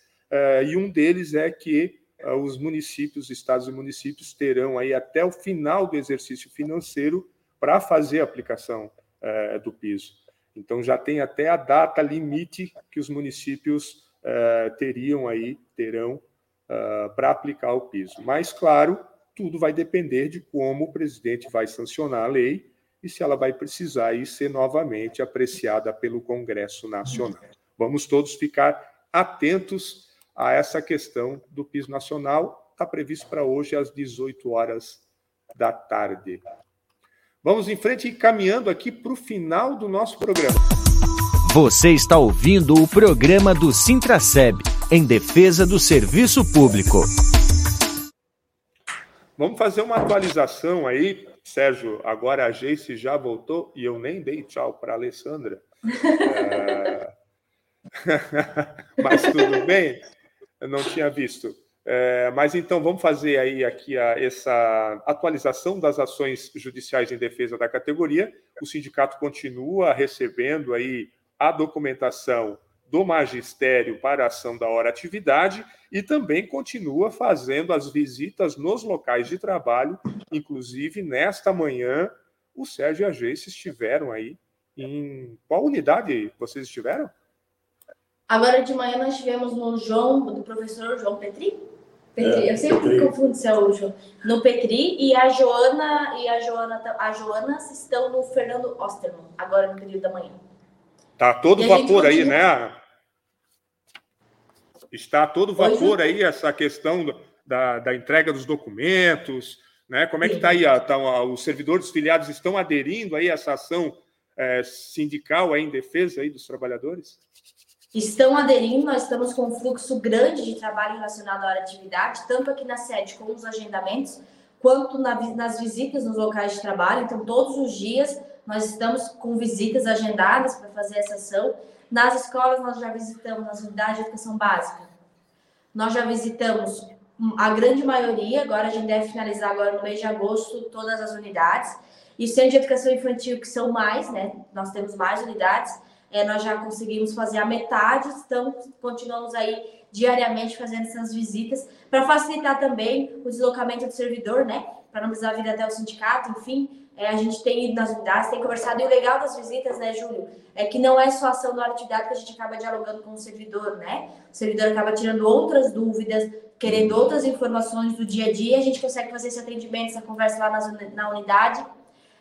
e um deles é que os municípios, estados e municípios terão aí até o final do exercício financeiro para fazer a aplicação é, do piso. Então já tem até a data limite que os municípios é, teriam aí, terão é, para aplicar o piso. Mas, claro, tudo vai depender de como o presidente vai sancionar a lei e se ela vai precisar aí ser novamente apreciada pelo Congresso Nacional. Vamos todos ficar atentos a essa questão do piso nacional. Está previsto para hoje às 18 horas da tarde. Vamos em frente e caminhando aqui para o final do nosso programa. Você está ouvindo o programa do Sintraceb, em defesa do serviço público. Vamos fazer uma atualização aí, Sérgio. Agora a Geice já voltou e eu nem dei tchau para a Alessandra. É... Mas tudo bem, eu não tinha visto. É, mas então vamos fazer aí aqui a, essa atualização das ações judiciais em defesa da categoria. O sindicato continua recebendo aí a documentação do magistério para a ação da hora atividade e também continua fazendo as visitas nos locais de trabalho, inclusive nesta manhã o Sérgio e a Geice estiveram aí em qual unidade vocês estiveram? Agora de manhã nós estivemos no João, do professor João Petri, Petri. É, eu sempre Petri. confundo se é o João. No Petri e a Joana e a Joana, a Joana estão no Fernando Osterman, agora no período da manhã. Tá todo vapor aí, né? Está todo vapor aí essa questão da, da entrega dos documentos, né? Como é que está aí? Tá, os servidores filiados estão aderindo aí a essa ação é, sindical aí em defesa aí dos trabalhadores? estão aderindo. Nós estamos com um fluxo grande de trabalho relacionado à atividade, tanto aqui na sede como nos agendamentos, quanto na, nas visitas nos locais de trabalho. Então, todos os dias nós estamos com visitas agendadas para fazer essa ação. Nas escolas, nós já visitamos, nas unidades de educação básica, nós já visitamos a grande maioria, agora a gente deve finalizar agora no mês de agosto todas as unidades. E o centro de educação infantil, que são mais, né? Nós temos mais unidades é, nós já conseguimos fazer a metade, então continuamos aí diariamente fazendo essas visitas para facilitar também o deslocamento do servidor, né? Para não precisar vir até o sindicato, enfim. É, a gente tem ido nas unidades, tem conversado. E o legal das visitas, né, Júlio, é que não é só ação da atividade que a gente acaba dialogando com o servidor, né? O servidor acaba tirando outras dúvidas, querendo outras informações do dia a dia, a gente consegue fazer esse atendimento, essa conversa lá na unidade,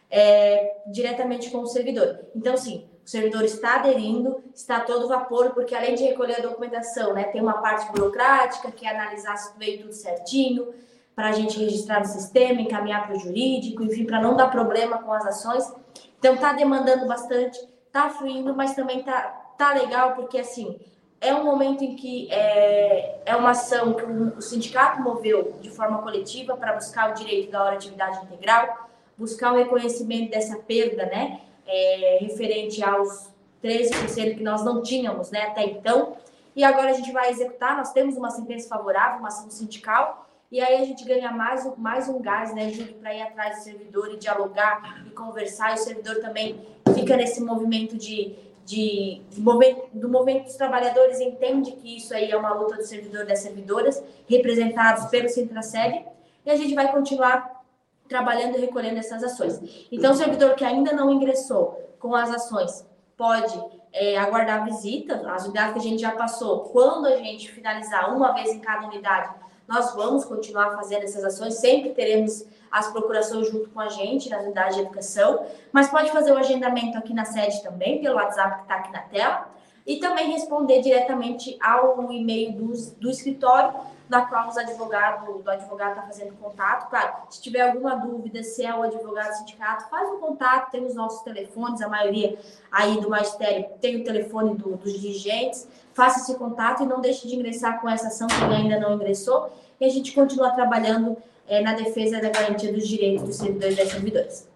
é, diretamente com o servidor. Então, sim, o servidor está aderindo, está todo vapor, porque além de recolher a documentação, né, tem uma parte burocrática, que é analisar se veio tudo certinho, para a gente registrar no sistema, encaminhar para o jurídico, enfim, para não dar problema com as ações. Então, está demandando bastante, está fluindo, mas também está tá legal, porque, assim, é um momento em que é, é uma ação que o sindicato moveu de forma coletiva para buscar o direito da hora de atividade integral, buscar o reconhecimento dessa perda, né? é, referente aos 13% que nós não tínhamos né, até então. E agora a gente vai executar, nós temos uma sentença favorável, uma ação sindical, e aí a gente ganha mais, mais um gás, né, Júlio, para ir atrás do servidor e dialogar e conversar. E o servidor também fica nesse movimento de, de, de movimento, do movimento dos trabalhadores, entende que isso aí é uma luta do servidor e das servidoras, representados pelo Sintraceb, e a gente vai continuar trabalhando e recolhendo essas ações. Então, o servidor que ainda não ingressou com as ações pode é, aguardar a visita, as unidades que a gente já passou. Quando a gente finalizar uma vez em cada unidade, nós vamos continuar fazendo essas ações, sempre teremos as procurações junto com a gente nas unidades de educação, mas pode fazer o agendamento aqui na sede também, pelo WhatsApp que está aqui na tela, e também responder diretamente ao e-mail do, do escritório da qual os advogados, do advogado está fazendo contato. Claro, se tiver alguma dúvida, se é o advogado do sindicato, faz um contato, tem os nossos telefones, a maioria aí do magistério tem o telefone do, dos dirigentes, faça esse contato e não deixe de ingressar com essa ação que ainda não ingressou, e a gente continua trabalhando é, na defesa da garantia dos direitos dos servidores e das servidoras.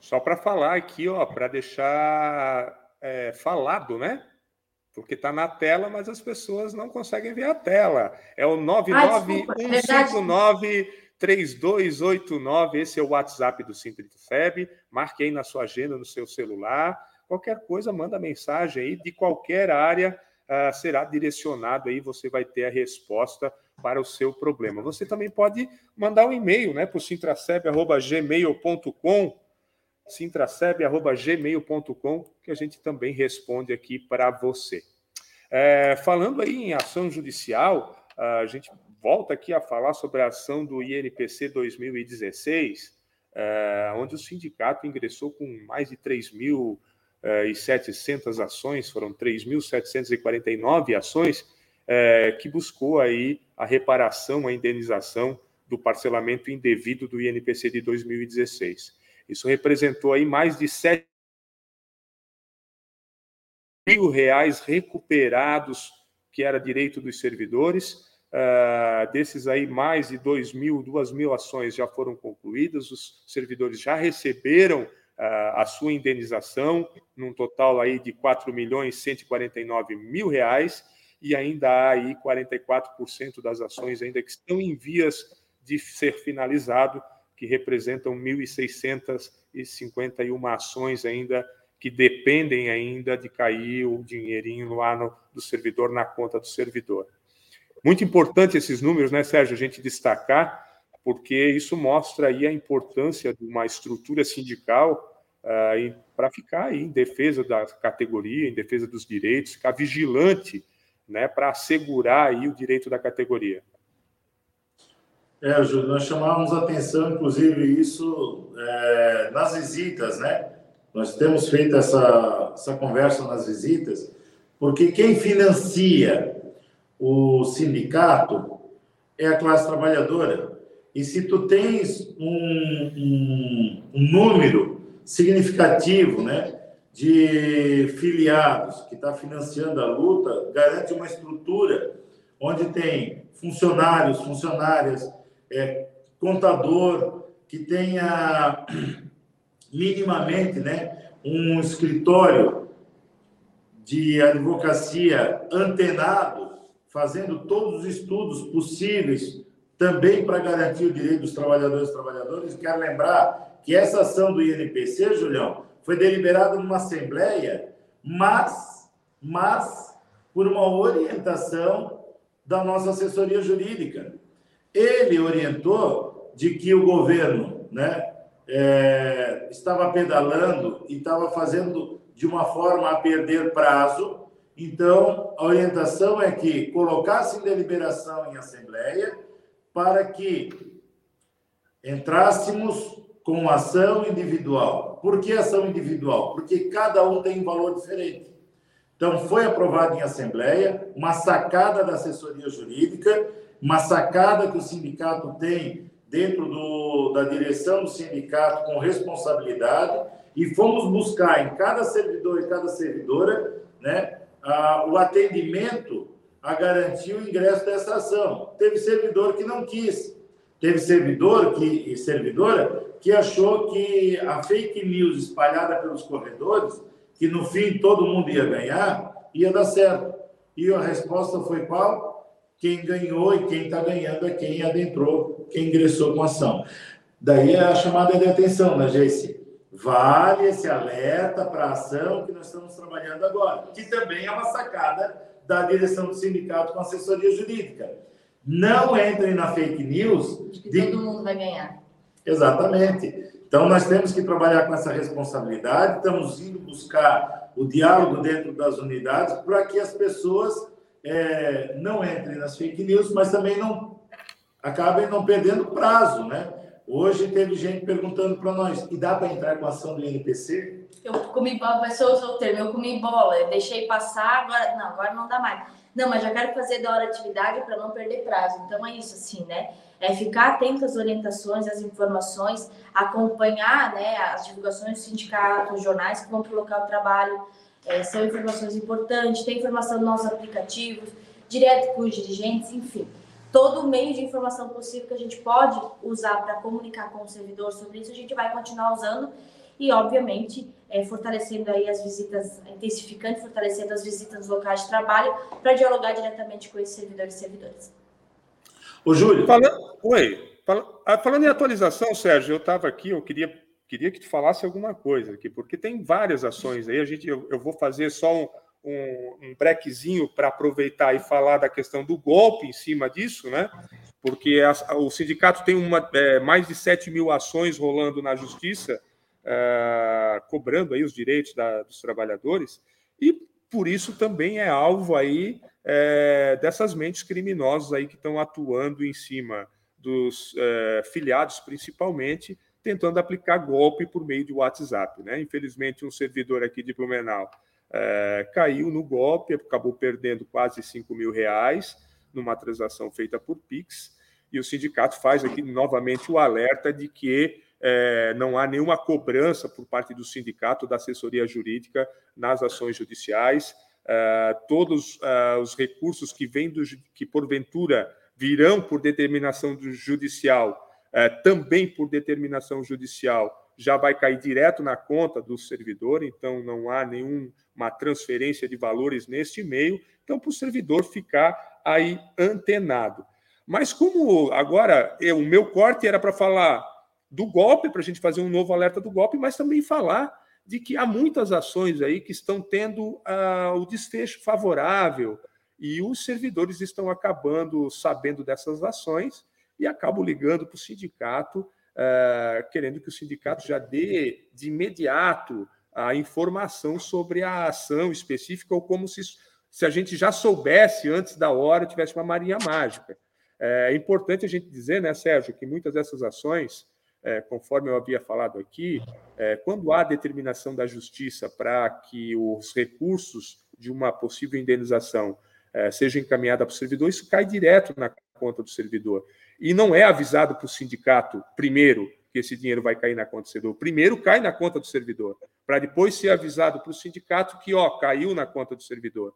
Só para falar aqui, ó, para deixar é, falado, né? porque está na tela, mas as pessoas não conseguem ver a tela. É o 991593289, esse é o WhatsApp do Sintrito FEB. Marque aí na sua agenda, no seu celular. Qualquer coisa, manda mensagem aí de qualquer área. Uh, será direcionado aí, você vai ter a resposta para o seu problema. Você também pode mandar um e-mail né, para o sintraceb.gmail.com sintraceb.gmail.com, que a gente também responde aqui para você. É, falando aí em ação judicial, a gente volta aqui a falar sobre a ação do INPC 2016, é, onde o sindicato ingressou com mais de 3.700 ações, foram 3.749 ações, é, que buscou aí a reparação, a indenização do parcelamento indevido do INPC de 2016. Isso representou aí mais de 7 mil reais recuperados, que era direito dos servidores. Uh, desses aí, mais de 2 mil, 2 mil ações já foram concluídas, os servidores já receberam uh, a sua indenização, num total aí de 4 milhões 149 mil reais, e ainda há aí 44% das ações ainda que estão em vias de ser finalizado, que representam 1.651 ações ainda que dependem ainda de cair o dinheirinho lá do servidor na conta do servidor. Muito importante esses números, né, Sérgio, a gente destacar, porque isso mostra aí a importância de uma estrutura sindical uh, para ficar aí em defesa da categoria, em defesa dos direitos, ficar vigilante, né, para assegurar aí o direito da categoria. É, Júlio, nós chamávamos atenção, inclusive, isso é, nas visitas, né? Nós temos feito essa, essa conversa nas visitas, porque quem financia o sindicato é a classe trabalhadora. E se tu tens um, um, um número significativo né, de filiados que está financiando a luta, garante uma estrutura onde tem funcionários, funcionárias, é, contador, que tenha minimamente né, um escritório de advocacia antenado, fazendo todos os estudos possíveis também para garantir o direito dos trabalhadores e trabalhadoras. Quero lembrar que essa ação do INPC, Julião, foi deliberado numa assembleia, mas, mas por uma orientação da nossa assessoria jurídica. Ele orientou de que o governo, né, é, estava pedalando e estava fazendo de uma forma a perder prazo. Então, a orientação é que colocasse deliberação em assembleia para que entrássemos com ação individual. Por que ação individual? Porque cada um tem um valor diferente. Então, foi aprovado em assembleia uma sacada da assessoria jurídica, uma sacada que o sindicato tem dentro do, da direção do sindicato com responsabilidade e fomos buscar em cada servidor e cada servidora né, a, o atendimento a garantir o ingresso dessa ação. Teve servidor que não quis, teve servidor que, e servidora que achou que a fake news espalhada pelos corredores, que no fim todo mundo ia ganhar, ia dar certo. E a resposta foi qual? Quem ganhou e quem está ganhando é quem adentrou, quem ingressou com a ação. Daí é a chamada de atenção, né, Geice? Vale esse alerta para a ação que nós estamos trabalhando agora, que também é uma sacada da direção do sindicato com assessoria jurídica. Não entrem na fake news. De que de... todo mundo vai ganhar. Exatamente. Então, nós temos que trabalhar com essa responsabilidade, estamos indo buscar o diálogo dentro das unidades para que as pessoas é, não entrem nas fake news, mas também não acabem não perdendo prazo, né? Hoje teve gente perguntando para nós, e dá para entrar com a ação do INPC? Eu comi bola, vai ser o termo, eu comi bola, eu deixei passar, agora não, agora não dá mais. Não, mas já quero fazer da hora atividade para não perder prazo. Então é isso, assim, né? É ficar atento às orientações, às informações, acompanhar né, as divulgações dos sindicatos, jornais que vão para o local trabalho, é, são informações importantes, tem informação nos nossos aplicativos, direto com os dirigentes, enfim. Todo o meio de informação possível que a gente pode usar para comunicar com o servidor sobre isso, a gente vai continuar usando e, obviamente, é, fortalecendo aí as visitas, intensificando, fortalecendo as visitas nos locais de trabalho para dialogar diretamente com esses servidores e servidoras. Ô, Júlio. Falando, oi. Ah, falando em atualização, Sérgio, eu estava aqui, eu queria queria que tu falasse alguma coisa aqui, porque tem várias ações aí. A gente, eu, eu vou fazer só um, um, um brequezinho para aproveitar e falar da questão do golpe em cima disso, né? Porque a, o sindicato tem uma, é, mais de 7 mil ações rolando na justiça, é, cobrando aí os direitos da, dos trabalhadores, e por isso também é alvo aí é, dessas mentes criminosas aí que estão atuando em cima dos é, filiados, principalmente, tentando aplicar golpe por meio de WhatsApp. Né? Infelizmente, um servidor aqui de Blumenau é, caiu no golpe, acabou perdendo quase 5 mil reais numa transação feita por Pix, e o sindicato faz aqui novamente o alerta de que é, não há nenhuma cobrança por parte do sindicato da assessoria jurídica nas ações judiciais. É, todos é, os recursos que vêm do que porventura virão por determinação do judicial é, também por determinação judicial, já vai cair direto na conta do servidor, então não há nenhuma transferência de valores neste meio, então para o servidor ficar aí antenado. Mas como agora eu, o meu corte era para falar do golpe, para a gente fazer um novo alerta do golpe, mas também falar de que há muitas ações aí que estão tendo uh, o desfecho favorável e os servidores estão acabando sabendo dessas ações e acabo ligando para o sindicato, uh, querendo que o sindicato já dê de imediato a informação sobre a ação específica, ou como se, se a gente já soubesse antes da hora, tivesse uma marinha mágica. É importante a gente dizer, né, Sérgio, que muitas dessas ações, é, conforme eu havia falado aqui, é, quando há determinação da justiça para que os recursos de uma possível indenização é, sejam encaminhados para o servidor, isso cai direto na conta do servidor e não é avisado para o sindicato primeiro que esse dinheiro vai cair na conta do servidor. Primeiro cai na conta do servidor, para depois ser avisado para o sindicato que ó, caiu na conta do servidor.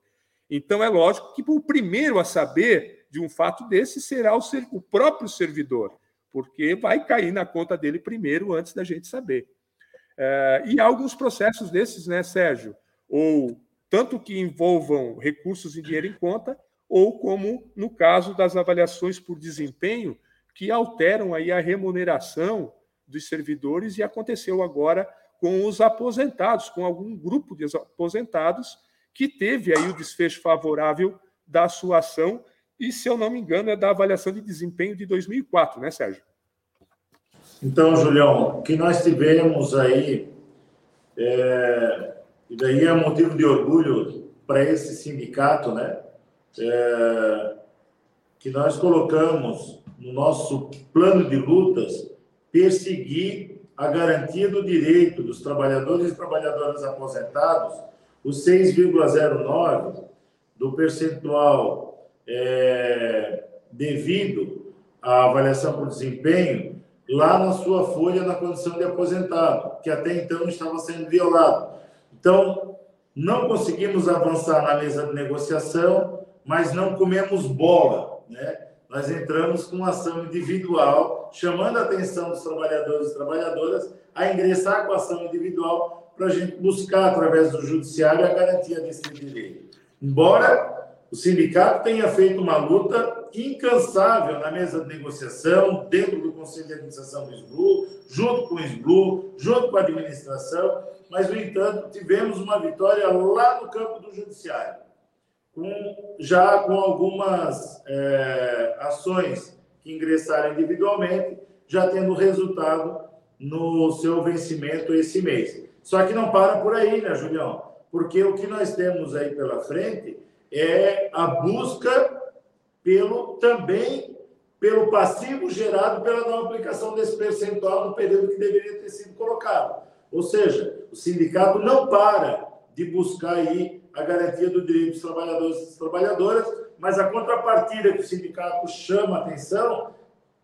Então é lógico que o primeiro a saber de um fato desse será o, ser, o próprio servidor, porque vai cair na conta dele primeiro antes da gente saber. É, e há alguns processos desses, né, Sérgio? Ou tanto que envolvam recursos em dinheiro em conta, ou como no caso das avaliações por desempenho, que alteram aí a remuneração dos servidores, e aconteceu agora com os aposentados, com algum grupo de aposentados que teve aí o desfecho favorável da sua ação e, se eu não me engano, é da avaliação de desempenho de 2004, né, Sérgio? Então, Julião, o que nós tivemos aí, é, e daí é motivo de orgulho para esse sindicato, né? É, que nós colocamos no nosso plano de lutas perseguir a garantia do direito dos trabalhadores e trabalhadoras aposentados, os 6,09 do percentual é, devido à avaliação por desempenho lá na sua folha na condição de aposentado, que até então estava sendo violado. Então, não conseguimos avançar na mesa de negociação, mas não comemos bola, né? Nós entramos com ação individual, chamando a atenção dos trabalhadores e trabalhadoras a ingressar com ação individual para a gente buscar, através do judiciário, a garantia desse direito. Embora o sindicato tenha feito uma luta incansável na mesa de negociação, dentro do Conselho de Administração do SBLU, junto com o SBLU, junto com a administração, mas, no entanto, tivemos uma vitória lá no campo do Judiciário, com, já com algumas é, ações que ingressaram individualmente, já tendo resultado no seu vencimento esse mês. Só que não para por aí, né, Julião? Porque o que nós temos aí pela frente é a busca pelo também pelo passivo gerado pela não aplicação desse percentual no período que deveria ter sido colocado. Ou seja, o sindicato não para de buscar aí a garantia do direito dos trabalhadores e das trabalhadoras, mas a contrapartida que o sindicato chama atenção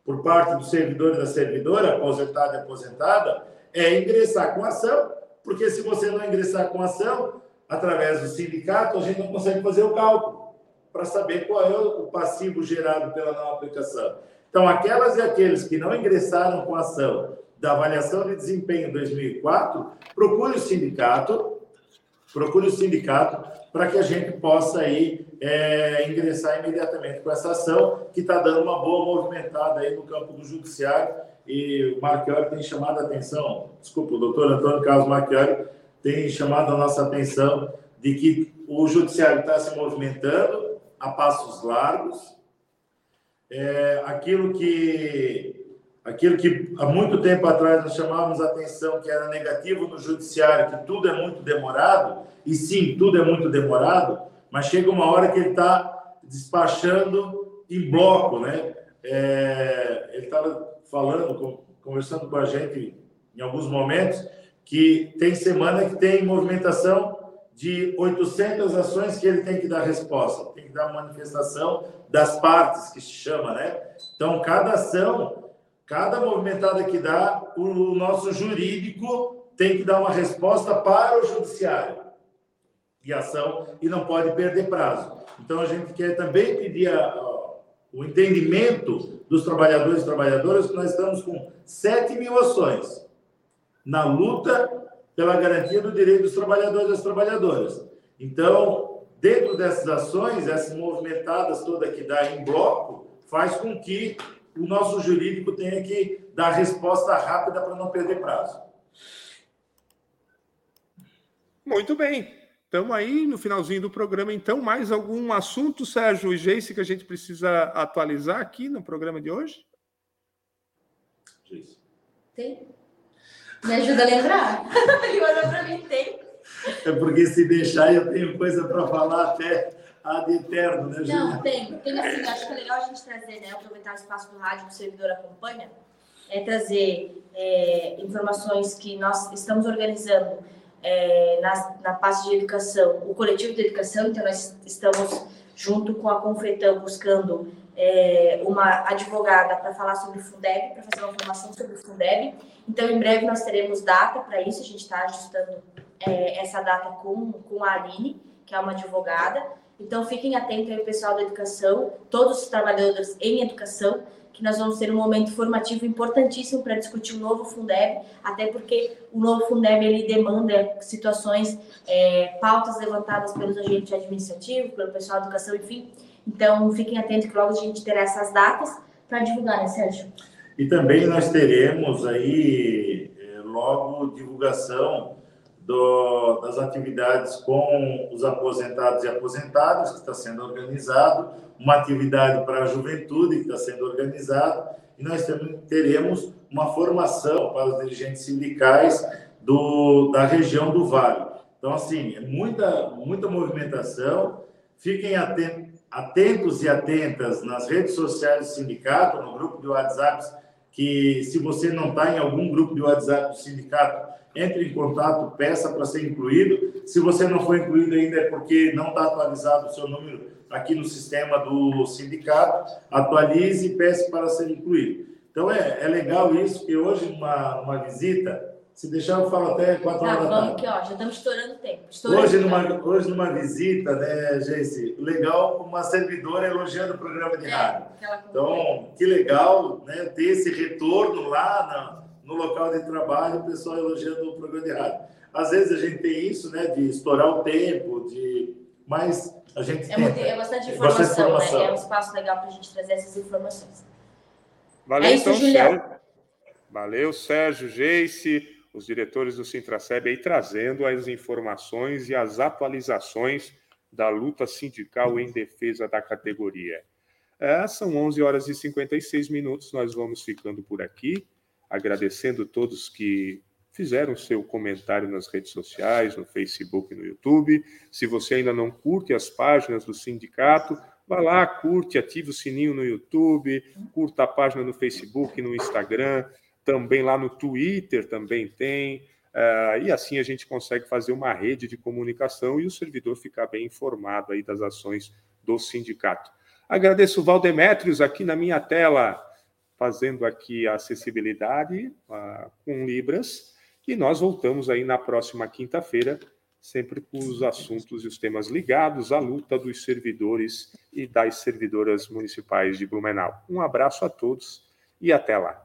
por parte do servidor e da servidora, aposentado e aposentada, é ingressar com ação, porque se você não ingressar com ação, através do sindicato, a gente não consegue fazer o cálculo para saber qual é o passivo gerado pela não aplicação. Então, aquelas e aqueles que não ingressaram com ação da avaliação de desempenho 2004, procure o sindicato, procure o sindicato para que a gente possa aí é, ingressar imediatamente com essa ação que está dando uma boa movimentada aí no campo do judiciário e o Marchiori tem chamado a atenção, desculpa, o doutor Antônio Carlos Marchiori tem chamado a nossa atenção de que o judiciário está se movimentando a passos largos. É, aquilo que aquilo que há muito tempo atrás nós chamávamos a atenção que era negativo no judiciário, que tudo é muito demorado, e sim, tudo é muito demorado, mas chega uma hora que ele está despachando em bloco, né? É, ele estava falando, conversando com a gente em alguns momentos, que tem semana que tem movimentação de 800 ações que ele tem que dar resposta, tem que dar manifestação das partes, que se chama, né? Então, cada ação, cada movimentada que dá, o nosso jurídico tem que dar uma resposta para o judiciário e ação e não pode perder prazo. Então, a gente quer também pedir a, a, o entendimento dos trabalhadores e trabalhadoras que nós estamos com 7 mil ações na luta pela garantia do direito dos trabalhadores e das trabalhadoras. Então, dentro dessas ações, essas movimentadas todas que dá em bloco, faz com que o nosso jurídico tenha que dar resposta rápida para não perder prazo. Muito bem. Estamos aí no finalzinho do programa, então. Mais algum assunto, Sérgio e Geice, que a gente precisa atualizar aqui no programa de hoje? Tem. Me ajuda a lembrar. e olhou para mim, tem. É porque se deixar eu tenho coisa para falar até ad eterno, né, Julia? Não, tem. Tem assim, acho que é legal a gente trazer, né? Aproveitar o espaço do rádio que o servidor acompanha, é trazer é, informações que nós estamos organizando é, na, na parte de educação, o coletivo de educação, então nós estamos junto com a Confeitão buscando é, uma advogada para falar sobre o Fundeb, para fazer uma formação sobre o Fundeb. Então, em breve nós teremos data para isso, a gente está ajustando é, essa data com, com a Aline, que é uma advogada. Então, fiquem atentos aí, pessoal da educação, todos os trabalhadores em educação, que nós vamos ter um momento formativo importantíssimo para discutir o novo Fundeb, até porque o novo Fundeb ele demanda situações, é, pautas levantadas pelos agentes administrativos, pelo pessoal da educação, enfim, então, fiquem atentos que logo a gente terá essas datas para divulgar, né, Sérgio? E também nós teremos aí, é, logo divulgação do, das atividades com os aposentados e aposentadas, que está sendo organizado, uma atividade para a juventude, que está sendo organizada, e nós teremos uma formação para os dirigentes sindicais do, da região do Vale. Então, assim, é muita, muita movimentação. Fiquem atentos e atentas nas redes sociais do sindicato, no grupo de WhatsApp, que se você não está em algum grupo de WhatsApp do sindicato, entre em contato, peça para ser incluído. Se você não foi incluído ainda é porque não está atualizado o seu número aqui no sistema do sindicato, atualize e peça para ser incluído. Então é, é legal isso, que hoje, numa, numa visita, se deixar, eu falo até quatro tá, horas da tarde. Aqui, ó, já estamos estourando tempo. Estourando hoje, numa, hoje, numa visita, né, Jesse, legal, uma servidora elogiando o programa de é, rádio. Então, que legal né, ter esse retorno lá no local de trabalho, o pessoal elogiando o programa de rádio. Às vezes a gente tem isso, né, de estourar o tempo, de mas a gente é, muito, é bastante informação, bastante informação. Né? É um espaço legal para a gente trazer essas informações. Valeu, é isso, então, Julião. Sérgio. Valeu, Sérgio, Geice, os diretores do Sintraceb aí trazendo as informações e as atualizações da luta sindical em defesa da categoria. É, são 11 horas e 56 minutos, nós vamos ficando por aqui, agradecendo todos que fizeram seu comentário nas redes sociais, no Facebook no YouTube. Se você ainda não curte as páginas do sindicato, vá lá, curte, ative o sininho no YouTube, curta a página no Facebook, no Instagram, também lá no Twitter também tem. Uh, e assim a gente consegue fazer uma rede de comunicação e o servidor ficar bem informado aí das ações do sindicato. Agradeço o Valdemétrios aqui na minha tela, fazendo aqui a acessibilidade uh, com Libras. E nós voltamos aí na próxima quinta-feira, sempre com os assuntos e os temas ligados à luta dos servidores e das servidoras municipais de Blumenau. Um abraço a todos e até lá.